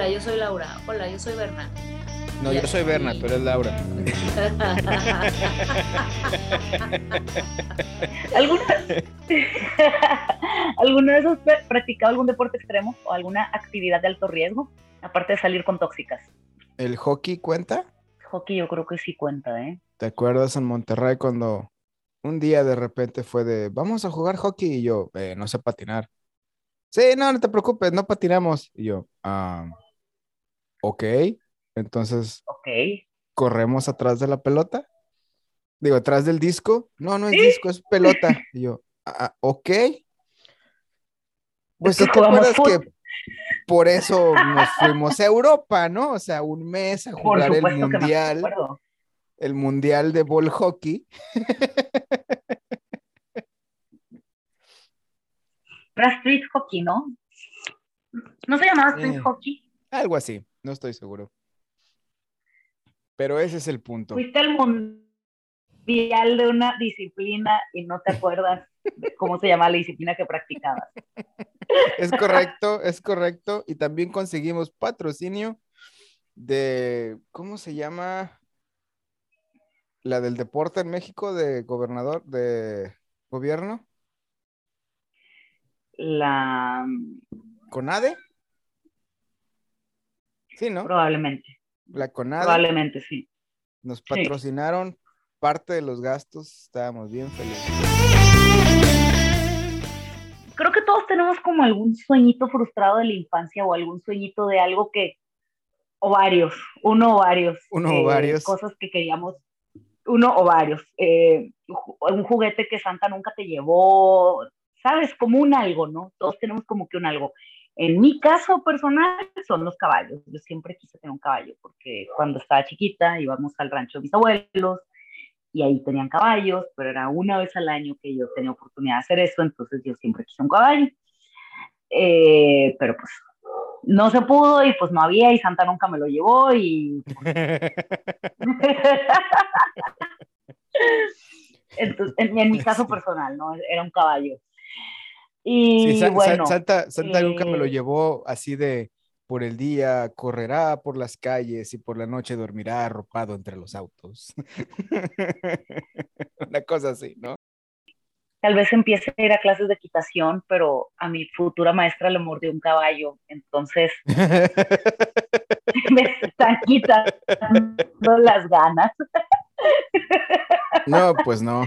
Hola, yo soy Laura. Hola, yo soy Berna. No, yo soy Berna, tú eres Laura. ¿Alguna, ¿Alguna vez has practicado algún deporte extremo o alguna actividad de alto riesgo? Aparte de salir con tóxicas. ¿El hockey cuenta? Hockey yo creo que sí cuenta, ¿eh? ¿Te acuerdas en Monterrey cuando un día de repente fue de, vamos a jugar hockey? Y yo, eh, no sé patinar. Sí, no, no te preocupes, no patinamos. Y yo, ah, ok. Entonces, corremos atrás de la pelota. Digo, atrás del disco. No, no es disco, es pelota. Y yo, ah, ok. Pues ¿sí te acuerdas que por eso nos fuimos a Europa, ¿no? O sea, un mes a jugar el mundial, el mundial de ball hockey. Era street hockey, ¿no? ¿No se llamaba street Eh. hockey? Algo así, no estoy seguro. Pero ese es el punto. Fuiste al mundial de una disciplina y no te acuerdas de cómo se llama la disciplina que practicabas. Es correcto, es correcto. Y también conseguimos patrocinio de, ¿cómo se llama? La del deporte en México, de gobernador, de gobierno, La CONADE. Sí, ¿no? probablemente, La CONADE probablemente sí. nos patrocinaron parte de los gastos, estábamos bien felices. Creo que todos tenemos como algún sueñito frustrado de la infancia o algún sueñito de algo que, o varios, uno o varios. Uno o eh, varios. Cosas que queríamos, uno o varios. eh, un juguete que Santa nunca te llevó, ¿sabes? Como un algo, ¿no? Todos tenemos como que un algo. En mi caso personal son los caballos. Yo siempre quise tener un caballo porque cuando estaba chiquita íbamos al rancho de mis abuelos y ahí tenían caballos, pero era una vez al año que yo tenía oportunidad de hacer eso, entonces yo siempre quise un caballo. Eh, pero pues no se pudo y pues no había y Santa nunca me lo llevó y entonces, en, en mi caso personal, ¿no? Era un caballo. Y Sí, bueno, Santa, Santa nunca me lo eh, llevó así de por el día correrá por las calles y por la noche dormirá arropado entre los autos. Una cosa así, ¿no? tal vez empiece a ir a clases de equitación, pero a mi futura maestra le mordió un caballo, entonces me están quitando las ganas. No, pues no.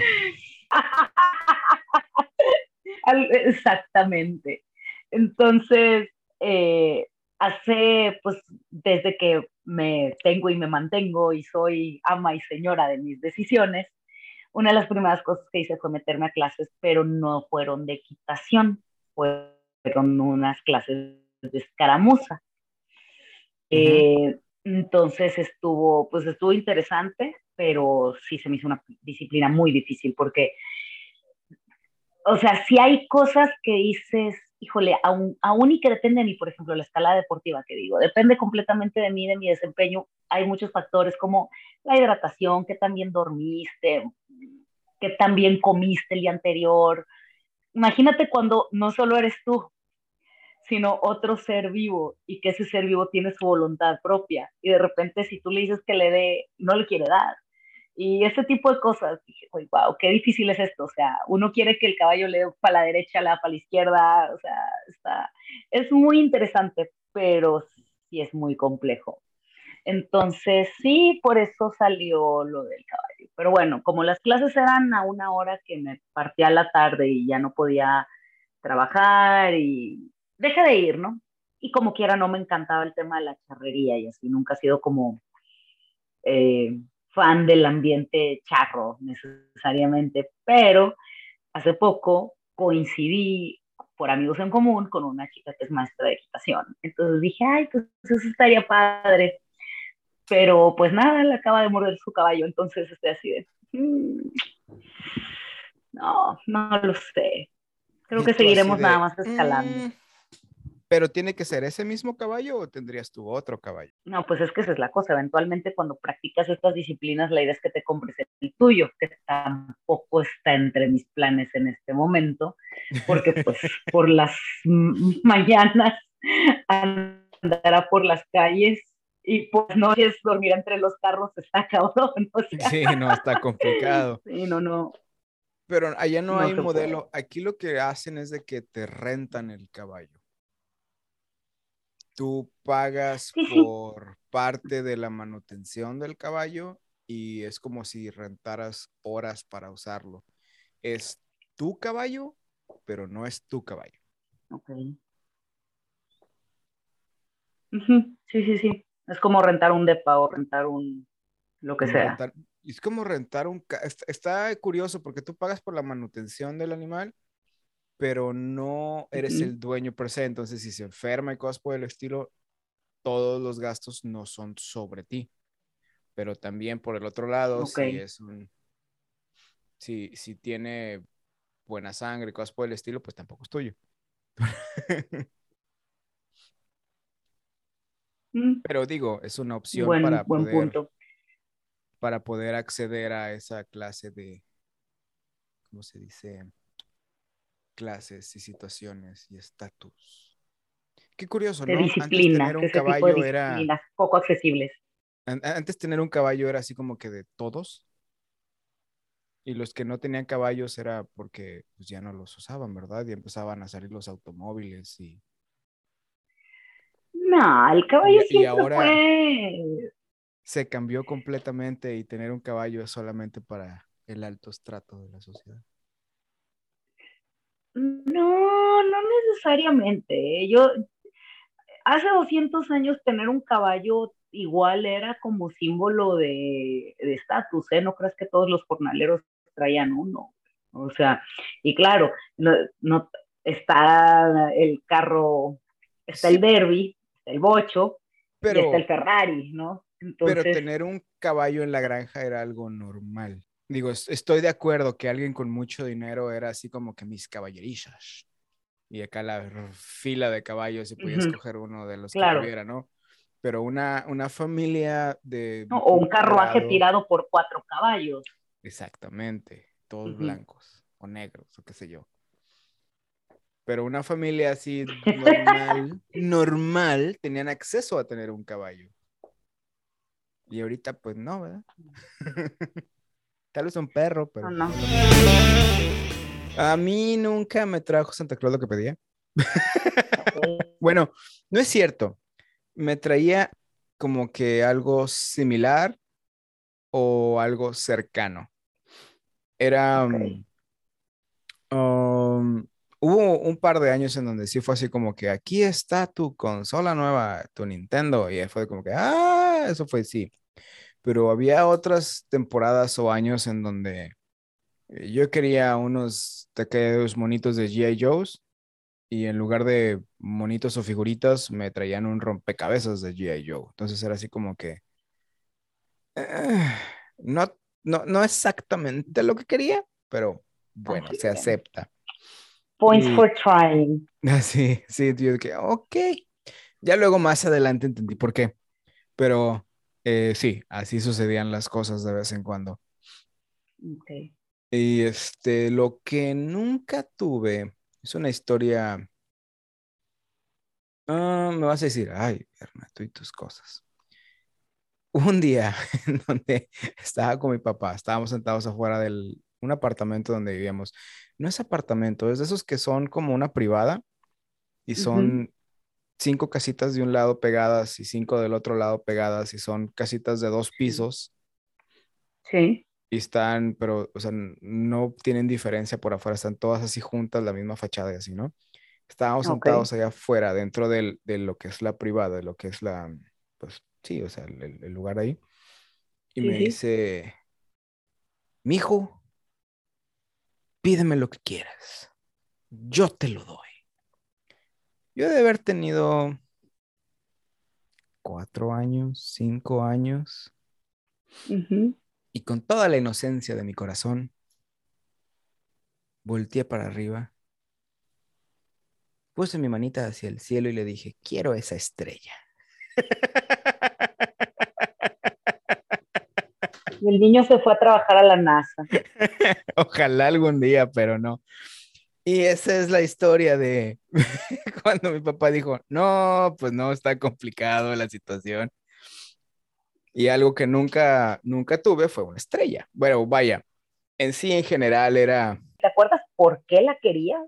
Exactamente. Entonces, eh, hace, pues, desde que me tengo y me mantengo y soy ama y señora de mis decisiones, una de las primeras cosas que hice fue meterme a clases, pero no fueron de equitación, fueron unas clases de escaramuza. Eh, entonces estuvo, pues estuvo interesante, pero sí se me hizo una disciplina muy difícil porque o sea, si hay cosas que dices, híjole, aún, aún y que depende de mí, por ejemplo, la escala deportiva que digo, depende completamente de mí, de mi desempeño, hay muchos factores como la hidratación, que también dormiste, que también comiste el día anterior. Imagínate cuando no solo eres tú, sino otro ser vivo y que ese ser vivo tiene su voluntad propia y de repente si tú le dices que le dé, no le quiere dar. Y ese tipo de cosas, dije, "Uy, wow, qué difícil es esto. O sea, uno quiere que el caballo le dé para la derecha, le da para la izquierda. O sea, está, es muy interesante, pero sí es muy complejo. Entonces, sí, por eso salió lo del caballo. Pero bueno, como las clases eran a una hora que me partía la tarde y ya no podía trabajar y dejé de ir, ¿no? Y como quiera, no me encantaba el tema de la charrería y así, nunca ha sido como eh, fan del ambiente charro necesariamente, pero hace poco coincidí por amigos en común con una chica que es maestra de equitación. Entonces dije, ay, pues eso estaría padre. Pero pues nada, le acaba de morder su caballo, entonces estoy así de, "Mm, no, no lo sé. Creo que seguiremos de, nada más escalando. "Mm, Pero tiene que ser ese mismo caballo o tendrías tú otro caballo? No, pues es que esa es la cosa. Eventualmente, cuando practicas estas disciplinas, la idea es que te compres el tuyo, que tampoco está entre mis planes en este momento, porque pues por las mañanas andará por las calles y pues no es dormir entre los carros está cabrón. O sea, Sí, no, está complicado. sí, no, no. Pero allá no, No hay puede. modelo. Aquí lo que hacen es de que te rentan el caballo. Tú pagas por parte de la manutención del caballo y es como si rentaras horas para usarlo. Es tu caballo, pero no es tu caballo. Ok. Sí, sí, sí. Es como rentar un depa o rentar un lo que sea. es como rentar un... Está, está curioso porque tú pagas por la manutención del animal, pero no eres el dueño per se. Entonces, si se enferma y cosas por el estilo, todos los gastos no son sobre ti. Pero también por el otro lado, si es un... Si, si tiene buena sangre y cosas por el estilo, pues tampoco es tuyo. Mm, Pero digo, es una opción Buen, para buen poder... punto. para poder acceder a esa clase de, ¿cómo se dice? Clases y situaciones y estatus. Qué curioso, De ¿no? Antes tener un caballo era, poco accesibles. an- antes tener un caballo era así como que de todos. Y los que no tenían caballos era porque pues, ya no los usaban, ¿verdad? Y empezaban a salir los automóviles y No, el caballo Y- y siempre ahora- fue. se cambió completamente y tener un caballo es solamente para el alto estrato de la sociedad. No, no necesariamente. ¿eh? Yo, hace 200 años tener un caballo igual era como símbolo de de estatus, ¿eh? No creas que todos los jornaleros traían uno. O sea, y claro, no, no- está el carro, está Sí. el derby, está el bocho, y Pero, está el Ferrari, ¿no? Pero tener un caballo en la granja era algo normal. Digo, es- estoy de acuerdo que alguien con mucho dinero era así como que mis caballerizas. Y acá la fila de caballos y podía Ujú. escoger uno de los Claro. que tuviera, ¿no? Pero una, una familia de... ¿no? O un carruaje grado- tirado por cuatro caballos. Exactamente, todos blancos o negros o qué sé yo. Pero una familia así normal, normal, tenían acceso a tener un caballo. Y ahorita pues no, ¿verdad? Tal vez un perro, pero... No, no. A mí nunca me trajo Santa Claus lo que pedía. Bueno, no es cierto. Me traía como que algo similar o algo cercano. Era... Um, um, hubo un par de años en donde sí fue así como que aquí está tu consola nueva, tu Nintendo. Y fue como que, ah, eso fue sí. Pero había otras temporadas o años en donde eh, yo quería unos taqueos monitos de G.I. Joe's y en lugar de monitos o figuritas me traían un rompecabezas de G.I. Joe. Entonces era así como que eh, no, no, no exactamente lo que quería, pero bueno, se acepta. Points Y- for trying. Sí, sí, yo que, ok. Ya luego más adelante entendí por qué. Pero eh, sí, así sucedían las cosas de vez en cuando. Y este, lo que nunca tuve es una historia. Ah, me vas a decir, ay, Berna, tú y tus cosas. Un día en donde estaba con mi papá, estábamos sentados afuera del un apartamento donde vivíamos. No es apartamento, es de esos que son como una privada y son cinco casitas de un lado pegadas y cinco del otro lado pegadas y son casitas de dos pisos Sí. y están, pero, o sea, no tienen diferencia por afuera, están todas así juntas, la misma fachada y así, ¿no? Estábamos Ok. sentados allá afuera, dentro del, de lo que es la privada, de lo que es la, pues sí, o sea, el, el- lugar ahí. Y Sí, me dice, mijo, pídeme lo que quieras, yo te lo doy. Yo de haber tenido cuatro años, cinco años, y con toda la inocencia de mi corazón, volteé para arriba, puse mi manita hacia el cielo y le dije, quiero esa estrella. Y el niño se fue a trabajar a la NASA. Ojalá algún día, pero no. Y esa es la historia de cuando mi papá dijo, no, pues no, está complicado la situación. Y algo que nunca, nunca tuve fue una estrella. Bueno, vaya, en sí en general era... ¿Te acuerdas por qué la querías?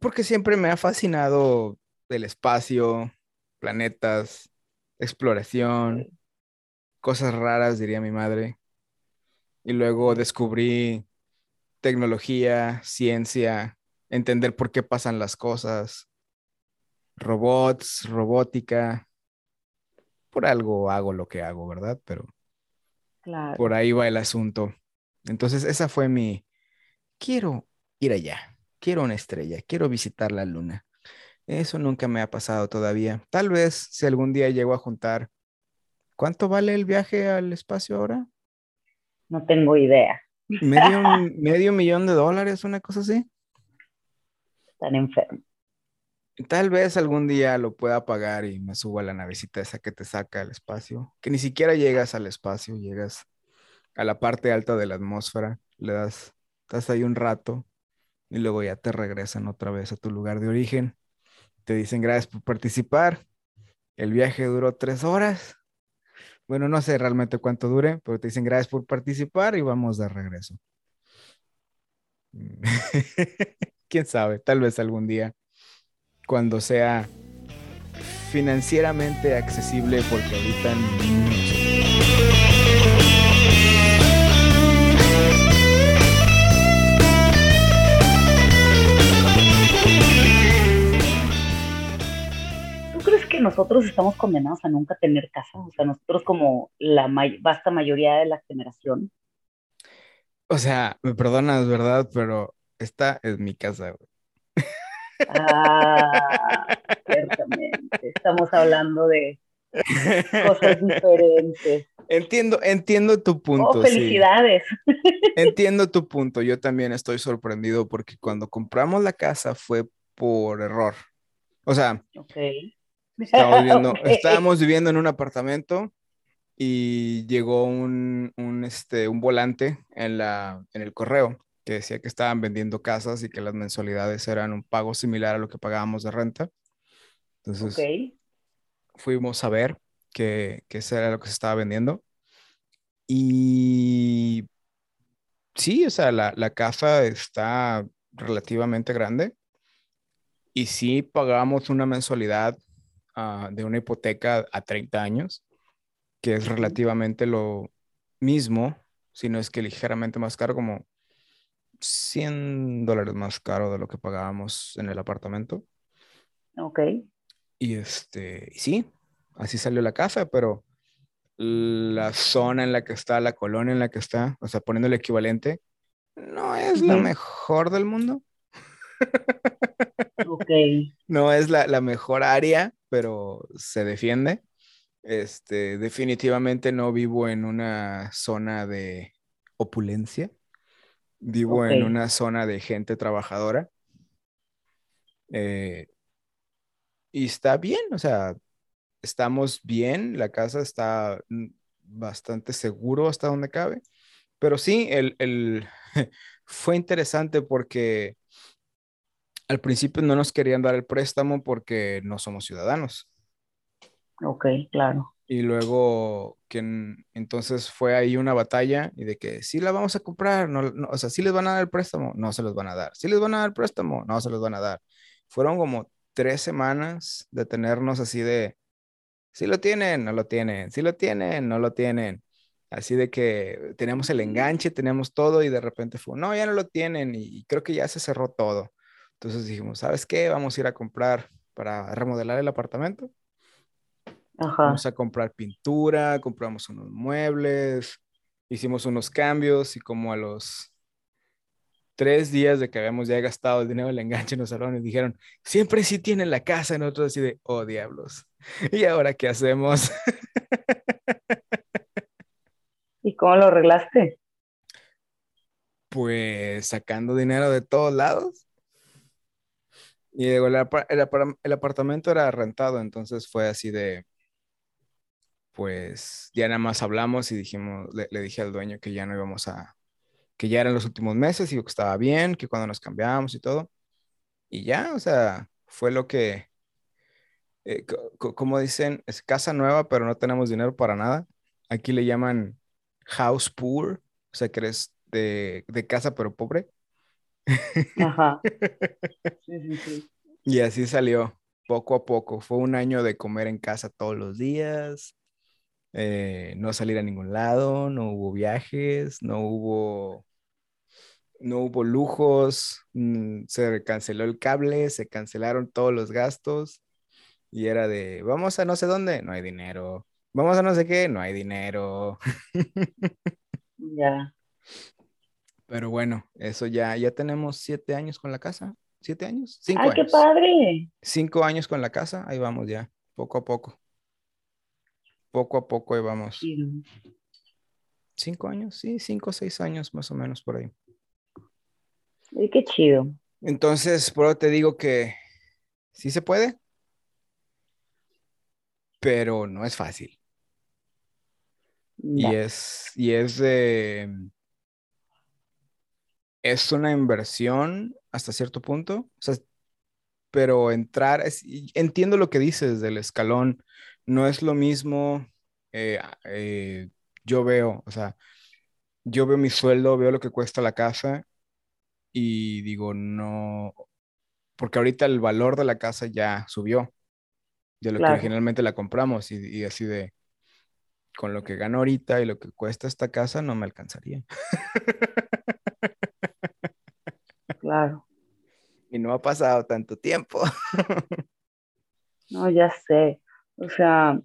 Porque siempre me ha fascinado el espacio, planetas, exploración, cosas raras, diría mi madre. Y luego descubrí tecnología, ciencia, entender por qué pasan las cosas, robots, robótica. Por algo hago lo que hago, ¿verdad? Pero por ahí va el asunto. Entonces, esa fue mi, quiero ir allá, quiero una estrella, quiero visitar la luna. Eso nunca me ha pasado todavía. Tal vez si algún día llego a juntar, ¿cuánto vale el viaje al espacio ahora? No tengo idea. Medio, medio millón de dólares, una cosa así. Están enfermos. Tal vez algún día lo pueda pagar y me suba a la navecita esa que te saca al espacio, que ni siquiera llegas al espacio, llegas a la parte alta de la atmósfera, le das, estás ahí un rato y luego ya te regresan otra vez a tu lugar de origen. Te dicen gracias por participar. El viaje duró tres horas. Bueno, no sé realmente cuánto dure, pero te dicen gracias por participar y vamos de regreso. Quién sabe, tal vez algún día, cuando sea financieramente accesible, porque ahorita no nosotros estamos condenados a nunca tener casa? O sea, nosotros como la vasta mayoría de la generación. O sea, me perdonas, ¿verdad? Pero esta es mi casa, güey. Ah, ciertamente. Estamos hablando de cosas diferentes. Entiendo, entiendo tu punto. Oh, felicidades. Entiendo tu punto. Yo también estoy sorprendido porque cuando compramos la casa fue por error. O sea, okay. Estábamos viviendo, en un apartamento y llegó un, este, un volante en, la, en el correo que decía que estaban vendiendo casas y que las mensualidades eran un pago similar a lo que pagábamos de renta. Entonces, fuimos a ver que, que eso era lo que se estaba vendiendo. Y sí, o sea, la, la casa está relativamente grande y sí pagamos una mensualidad Ah, de una hipoteca a 30 años, que es relativamente lo mismo, si no es que ligeramente más caro, como 100 dólares más caro de lo que pagábamos en el apartamento. Ok. Y este, sí, así salió la casa, pero la zona en la que está, la colonia en la que está, o sea, poniendo el equivalente, no es la mejor del mundo. Ok. No es la, la mejor área, pero se defiende. Este, definitivamente no vivo en una zona de opulencia. Vivo en una zona de gente trabajadora. Eh, y está bien, o sea, estamos bien, la casa está bastante seguro hasta donde cabe. Pero sí, el, el fue interesante porque al principio no nos querían dar el préstamo porque no somos ciudadanos. Ok, claro. Y luego que entonces fue ahí una batalla y de que sí la vamos a comprar, no, o sea, sí les van a dar el préstamo, no se los van a dar. Sí les van a dar el préstamo, no se los van a dar. Fueron como tres semanas de tenernos así de, sí lo tienen, no lo tienen, sí lo tienen, no lo tienen. Así de que teníamos el enganche, teníamos todo y de repente fue, no, ya no lo tienen y creo que ya se cerró todo. Entonces dijimos, ¿sabes qué? Vamos a ir a comprar para remodelar el apartamento. Vamos a comprar pintura, compramos unos muebles, hicimos unos cambios y como a los tres días de que habíamos ya gastado el dinero del enganche en los salones, dijeron, siempre sí tienen la casa, y nosotros así de, oh diablos, ¿y ahora qué hacemos? ¿Y cómo lo arreglaste? Pues sacando dinero de todos lados. Y el, el, apartamento era rentado, entonces fue así de, pues ya nada más hablamos y dijimos, le, dije al dueño que ya no íbamos a, que ya eran los últimos meses y que estaba bien, que cuando nos cambiábamos y todo. y ya, o sea, fue lo que, eh, como dicen, es casa nueva, pero no tenemos dinero para nada. Aquí le llaman house poor, o sea, que eres de, de casa pero pobre. Ajá. Sí, sí, sí. Y así salió, poco a poco. Fue un año de comer en casa todos los días, eh, no salir a ningún lado, no hubo viajes, no hubo, no hubo lujos, mm, se canceló el cable, se cancelaron todos los gastos y era de, vamos a no sé dónde, no hay dinero, vamos a no sé qué, no hay dinero. Ya. Pero bueno, eso ya, ya tenemos siete años con la casa. ¿Siete años? Cinco ¡Ay, años. qué padre! Cinco años con la casa, ahí vamos ya, poco a poco. Poco a poco ahí vamos. Cinco años, sí, cinco o seis años más o menos por ahí. Ay, qué chido. Entonces, por eso te digo que sí se puede, pero no es fácil. Y es, y es de, es una inversión hasta cierto punto, o sea, pero entrar, es- y entiendo lo que dices del escalón, no es lo mismo, eh, eh, yo veo, o sea, yo veo mi sueldo, veo lo que cuesta la casa y digo, no, porque ahorita el valor de la casa ya subió de lo que originalmente la compramos y, y así de, con lo que gano ahorita y lo que cuesta esta casa, no me alcanzaría. Claro. Y no ha pasado tanto tiempo. No, ya sé. O sea,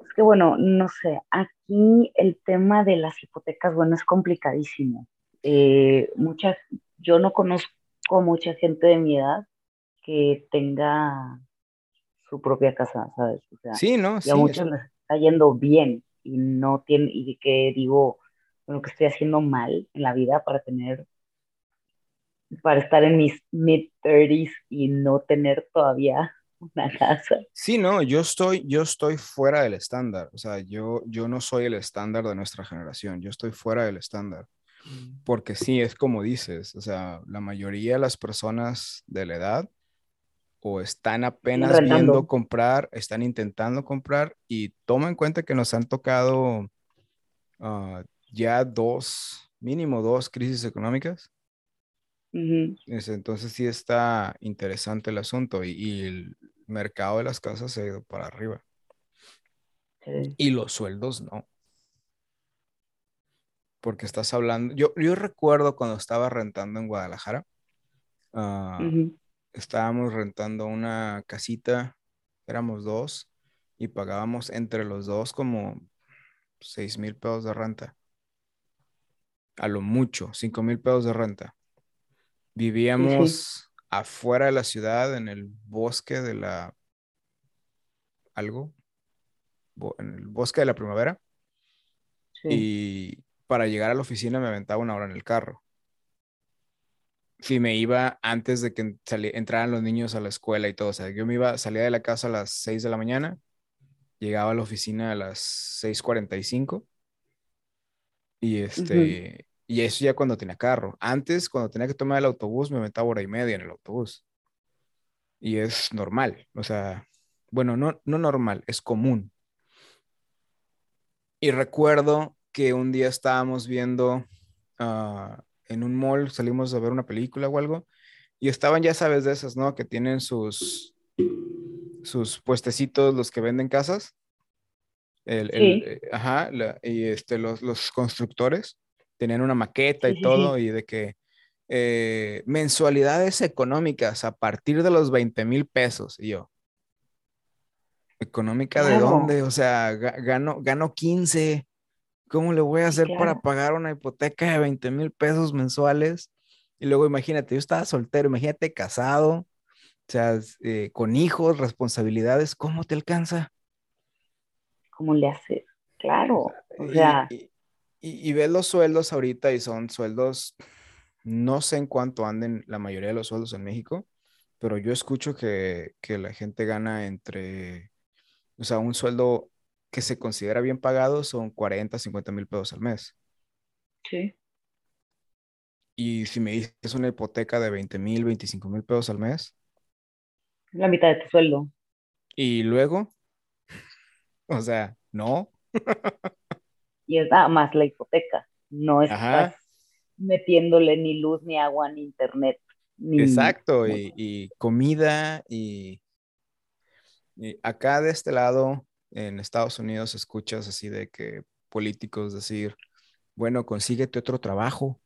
es que bueno, no sé, aquí el tema de las hipotecas, bueno, es complicadísimo. Eh, mucha, yo no conozco mucha gente de mi edad que tenga su propia casa, ¿sabes? O sea, Sí, ¿no? y Sí, a muchos eso- les está yendo bien y no tienen, y que digo, bueno, que estoy haciendo mal en la vida para tener, para estar en mis mid-30s y no tener todavía una casa. Sí, no, yo estoy, yo estoy fuera del estándar. O sea, yo, yo no soy el estándar de nuestra generación. Yo estoy fuera del estándar. Porque sí, es como dices. O sea, la mayoría de las personas de la edad o están apenas rentando. viendo comprar, están intentando comprar y toma en cuenta que nos han tocado ah, ya dos, mínimo dos crisis económicas. Ujú. Es- Entonces sí está interesante el asunto y, y el mercado de las casas se ha ido para arriba Sí. y los sueldos no. Porque estás hablando, yo, yo recuerdo cuando estaba rentando en Guadalajara, ah, estábamos rentando una casita, éramos dos y pagábamos entre los dos como seis mil pesos de renta. A lo mucho, cinco mil pesos de renta. Vivíamos afuera de la ciudad, en el bosque de la... algo, en el bosque de la primavera. Sí. Y para llegar a la oficina me aventaba una hora en el carro. Si me iba antes de que entraran los niños a la escuela y todo. O sea, yo me iba, salía de la casa a las 6 de la mañana, llegaba a la oficina a las 6:45 y este, y eso ya cuando tenía carro. Antes, cuando tenía que tomar el autobús, me aventaba hora y media en el autobús. Y es normal, o sea, bueno, no, no normal, es común. Y recuerdo que un día estábamos viendo ah, en un mall, salimos a ver una película o algo, y estaban, ya sabes, de esas, ¿no? Que tienen sus, sus puestecitos, los que venden casas. El, Sí. eh, ajá, la- y este, los, los constructores tenían una maqueta y sí, todo, sí. y de que eh, mensualidades económicas a partir de los 20 mil pesos. Y yo, ¿económica de Claro. dónde? O sea, ga- gano, gano 15. ¿Cómo le voy a hacer para claro. pagar una hipoteca de 20 mil pesos mensuales? Y luego imagínate, yo estaba soltero, imagínate casado, o sea, eh, con hijos, responsabilidades, ¿cómo te alcanza? ¿Cómo le haces? Claro. O sea, y, y- y ves los sueldos ahorita y son sueldos, no sé en cuánto anden la mayoría de los sueldos en México, pero yo escucho que, que la gente gana entre, o sea, un sueldo que se considera bien pagado son 40, 50 mil pesos al mes. sí. Y si me dices una hipoteca de 20 mil, 25 mil pesos al mes. La mitad de tu sueldo. Y luego, o sea, no. y es nada más la hipoteca. No estás metiéndole ni luz, ni agua, ni internet. Exacto, y, comida y, y, acá de este lado, en Estados Unidos, escuchas así de que políticos decir, bueno, consíguete otro trabajo.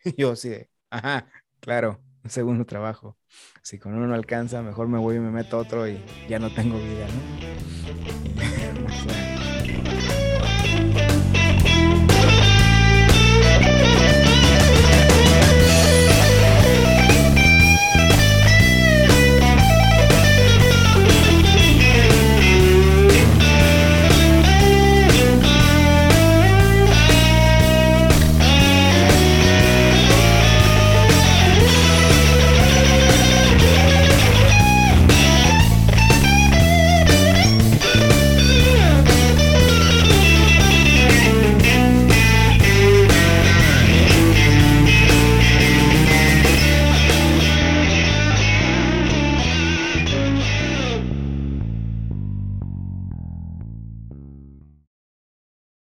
Y yo así de, ajá, claro, un segundo trabajo. Si con uno no alcanza, mejor me voy y me meto otro y ya no tengo vida, ¿no?